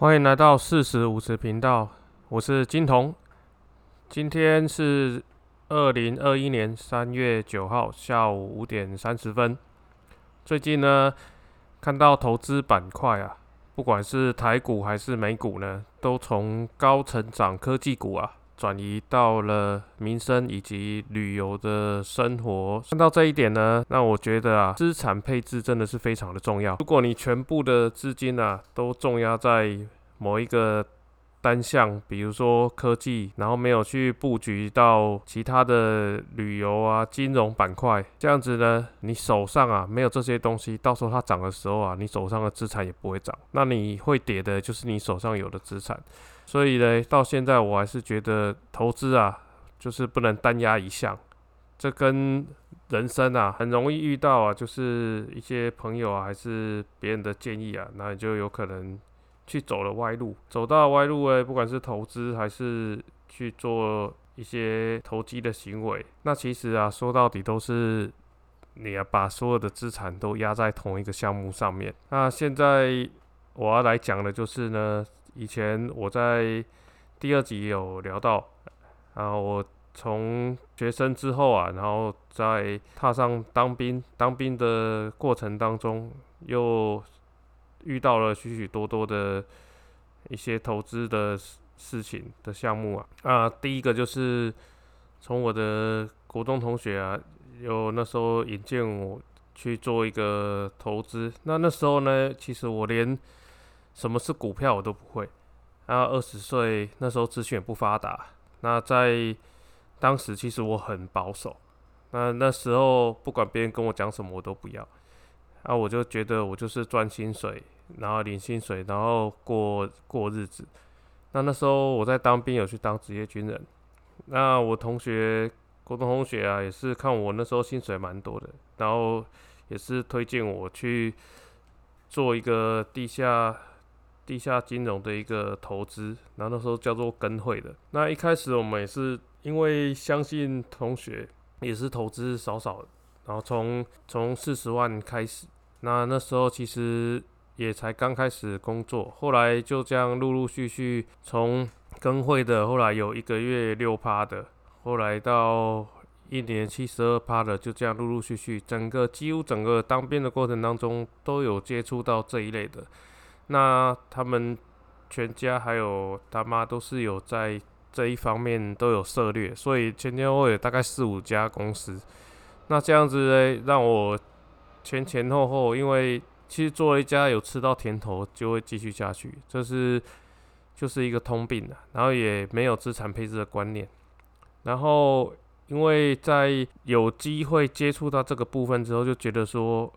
欢迎来到四十五十频道，我是金童。今天是二零二一年三月九号下午五点三十分。最近呢，看到投资板块啊，不管是台股还是美股呢，都从高成长科技股啊。转移到了民生以及旅游的生活，看到这一点呢，那我觉得啊，资产配置真的是非常的重要。如果你全部的资金啊都重压在某一个单项，比如说科技，然后没有去布局到其他的旅游啊、金融板块，这样子呢，你手上啊没有这些东西，到时候它涨的时候啊，你手上的资产也不会涨，那你会跌的就是你手上有的资产。所以呢，到现在我还是觉得投资啊，就是不能单压一项。这跟人生啊，很容易遇到啊，就是一些朋友啊，还是别人的建议啊，那你就有可能去走了歪路。走到歪路诶，不管是投资还是去做一些投机的行为，那其实啊，说到底都是你要把所有的资产都压在同一个项目上面。那现在我要来讲的就是呢。以前我在第二集有聊到，啊我从学生之后啊，然后在踏上当兵当兵的过程当中，又遇到了许许多多的一些投资的事事情的项目啊。啊，第一个就是从我的国中同学啊，有那时候引荐我去做一个投资。那那时候呢，其实我连什么是股票我都不会，然后二十岁那时候资讯也不发达，那在当时其实我很保守，那那时候不管别人跟我讲什么我都不要，啊我就觉得我就是赚薪水，然后领薪水，然后过过日子。那那时候我在当兵有去当职业军人，那我同学国中同学啊也是看我那时候薪水蛮多的，然后也是推荐我去做一个地下。地下金融的一个投资，然后那时候叫做跟会的。那一开始我们也是因为相信同学，也是投资少少，然后从从四十万开始。那那时候其实也才刚开始工作，后来就这样陆陆续续从跟会的，后来有一个月六趴的，后来到一年七十二趴的，就这样陆陆续续，整个几乎整个当兵的过程当中都有接触到这一类的。那他们全家还有他妈都是有在这一方面都有涉猎，所以前前后后大概四五家公司。那这样子呢，让我前前后后，因为其实做了一家有吃到甜头，就会继续下去，这是就是一个通病的。然后也没有资产配置的观念，然后因为在有机会接触到这个部分之后，就觉得说。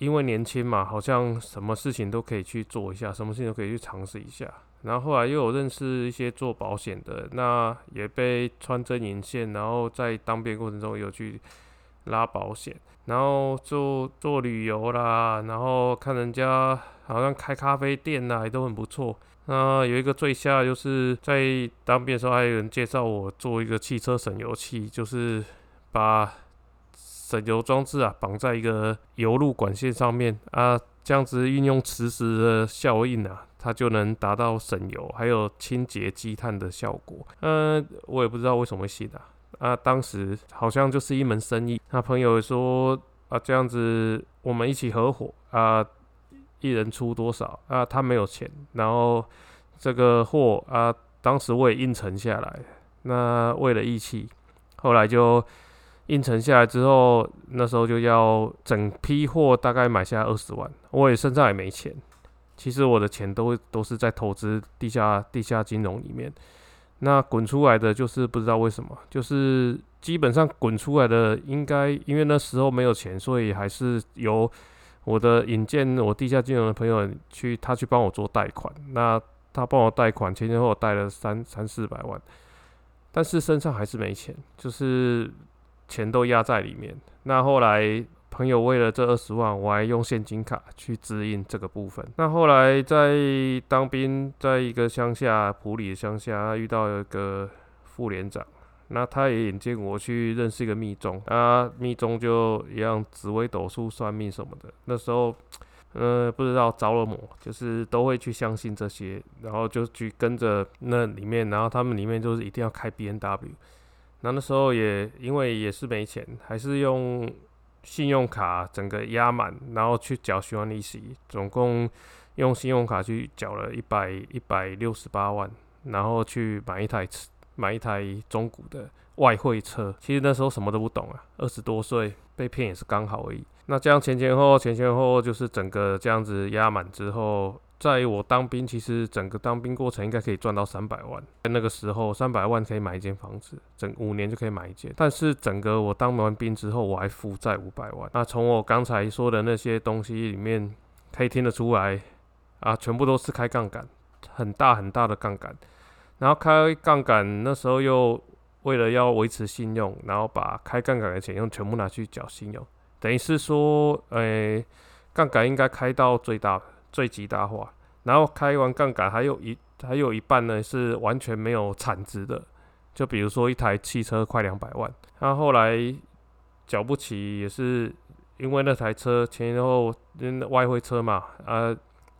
因为年轻嘛，好像什么事情都可以去做一下，什么事情都可以去尝试一下。然后后来又有认识一些做保险的，那也被穿针引线，然后在当兵过程中有去拉保险，然后做做旅游啦，然后看人家好像开咖啡店呐，也都很不错。那有一个最下就是在当兵的时候，还有人介绍我做一个汽车省油器，就是把。省油装置啊，绑在一个油路管线上面啊，这样子运用磁石的效应啊，它就能达到省油，还有清洁积碳的效果。嗯，我也不知道为什么会信啊。啊，当时好像就是一门生意。那朋友说啊，这样子我们一起合伙啊，一人出多少啊？他没有钱，然后这个货啊，当时我也应承下来。那为了义气，后来就。应承下来之后，那时候就要整批货大概买下二十万，我也身上也没钱。其实我的钱都都是在投资地下地下金融里面，那滚出来的就是不知道为什么，就是基本上滚出来的应该因为那时候没有钱，所以还是由我的引荐我地下金融的朋友去他去帮我做贷款，那他帮我贷款前前后后贷了三三四百万，但是身上还是没钱，就是。钱都压在里面。那后来朋友为了这二十万，我还用现金卡去支应这个部分。那后来在当兵，在一个乡下普里的乡下，遇到一个副连长，那他也引荐我去认识一个密宗。啊，密宗就一样紫微斗数算命什么的。那时候 呃，不知道着了魔，就是都会去相信这些，然后就去跟着那里面，然后他们里面就是一定要开 B N W。那那时候也因为也是没钱，还是用信用卡整个压满，然后去缴循环利息，总共用信用卡去缴了一百一百六十八万，然后去买一台车，买一台中古的外汇车。其实那时候什么都不懂啊，二十多岁被骗也是刚好而已。那这样前前后后前前后后就是整个这样子压满之后，在我当兵，其实整个当兵过程应该可以赚到三百万。在那个时候，三百万可以买一间房子，整五年就可以买一间。但是整个我当完兵之后，我还负债五百万。那从我刚才说的那些东西里面，可以听得出来啊，全部都是开杠杆，很大很大的杠杆。然后开杠杆那时候又为了要维持信用，然后把开杠杆的钱用全部拿去缴信用。等于是说，诶，杠杆应该开到最大、最极大化，然后开完杠杆还有一还有一半呢是完全没有产值的，就比如说一台汽车快两百万，他后来缴不起，也是因为那台车前前后因外汇车嘛，啊，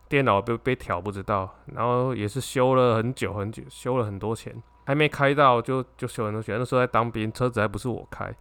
电脑被被挑不知道，然后也是修了很久很久，修了很多钱，还没开到就就修很多钱，那时候在当兵，车子还不是我开。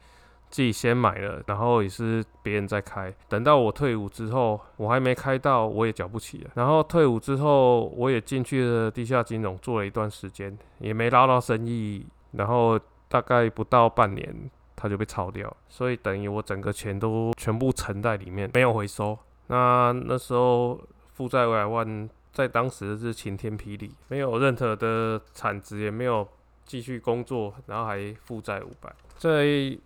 自己先买了，然后也是别人在开。等到我退伍之后，我还没开到，我也缴不起了。然后退伍之后，我也进去了地下金融做了一段时间，也没捞到生意。然后大概不到半年，它就被炒掉。所以等于我整个钱都全部沉在里面，没有回收。那那时候负债五百万，在当时是晴天霹雳，没有任何的产值，也没有继续工作，然后还负债五百。在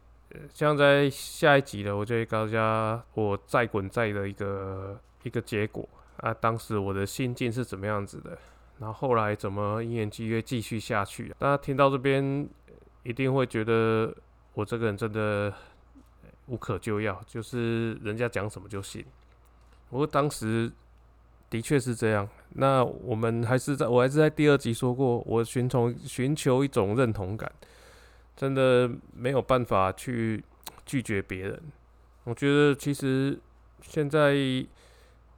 像在下一集的，我就会告诉大家我再滚再的一个一个结果啊，当时我的心境是怎么样子的，然后后来怎么一年积月继续下去。大家听到这边一定会觉得我这个人真的无可救药，就是人家讲什么就信。不过当时的确是这样。那我们还是在我还是在第二集说过，我寻从寻求一种认同感。真的没有办法去拒绝别人。我觉得其实现在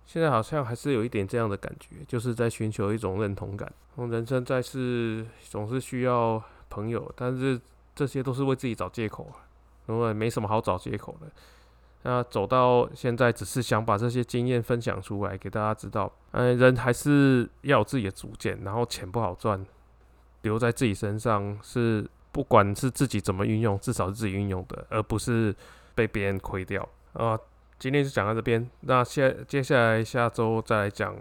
现在好像还是有一点这样的感觉，就是在寻求一种认同感。人生在世总是需要朋友，但是这些都是为自己找借口，因为没什么好找借口的。那走到现在，只是想把这些经验分享出来给大家知道。嗯，人还是要有自己的主见，然后钱不好赚，留在自己身上是。不管是自己怎么运用，至少是自己运用的，而不是被别人亏掉啊。今天就讲到这边，那下接下来下周再来讲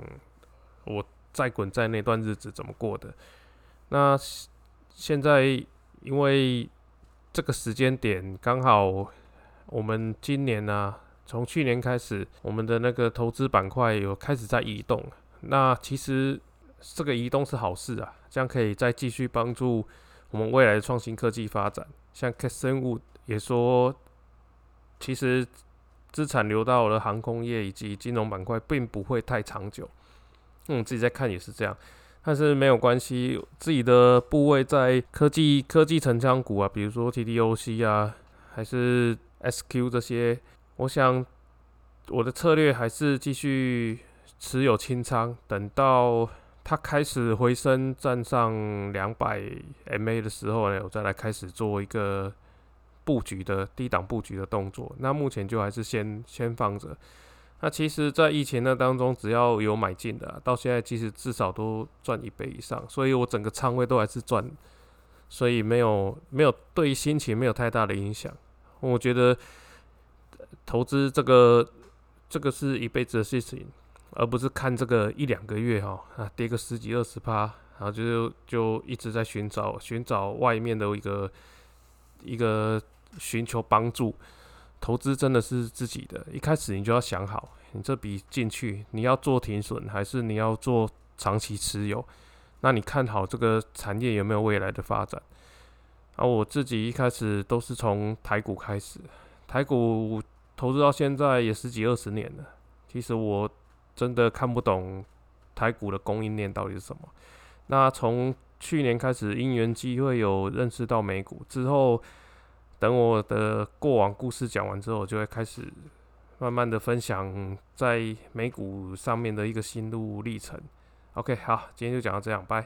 我再滚在那段日子怎么过的。那现在因为这个时间点刚好，我们今年呢，从去年开始，我们的那个投资板块有开始在移动。那其实这个移动是好事啊，这样可以再继续帮助。我们未来的创新科技发展，像生物也说，其实资产流到了航空业以及金融板块，并不会太长久。嗯，自己在看也是这样，但是没有关系，自己的部位在科技科技成长股啊，比如说 T D O C 啊，还是 S Q 这些，我想我的策略还是继续持有清仓，等到。它开始回升，站上两百 MA 的时候呢，我再来开始做一个布局的低档布局的动作。那目前就还是先先放着。那其实，在疫情那当中，只要有买进的，到现在其实至少都赚一倍以上，所以我整个仓位都还是赚，所以没有没有对心情没有太大的影响。我觉得投资这个这个是一辈子的事情。而不是看这个一两个月哈啊跌个十几二十趴，然后就就一直在寻找寻找外面的一个一个寻求帮助。投资真的是自己的，一开始你就要想好，你这笔进去你要做停损还是你要做长期持有？那你看好这个产业有没有未来的发展？啊，我自己一开始都是从台股开始，台股投资到现在也十几二十年了，其实我。真的看不懂台股的供应链到底是什么。那从去年开始，因缘机会有认识到美股之后，等我的过往故事讲完之后，就会开始慢慢的分享在美股上面的一个心路历程。OK，好，今天就讲到这样，拜。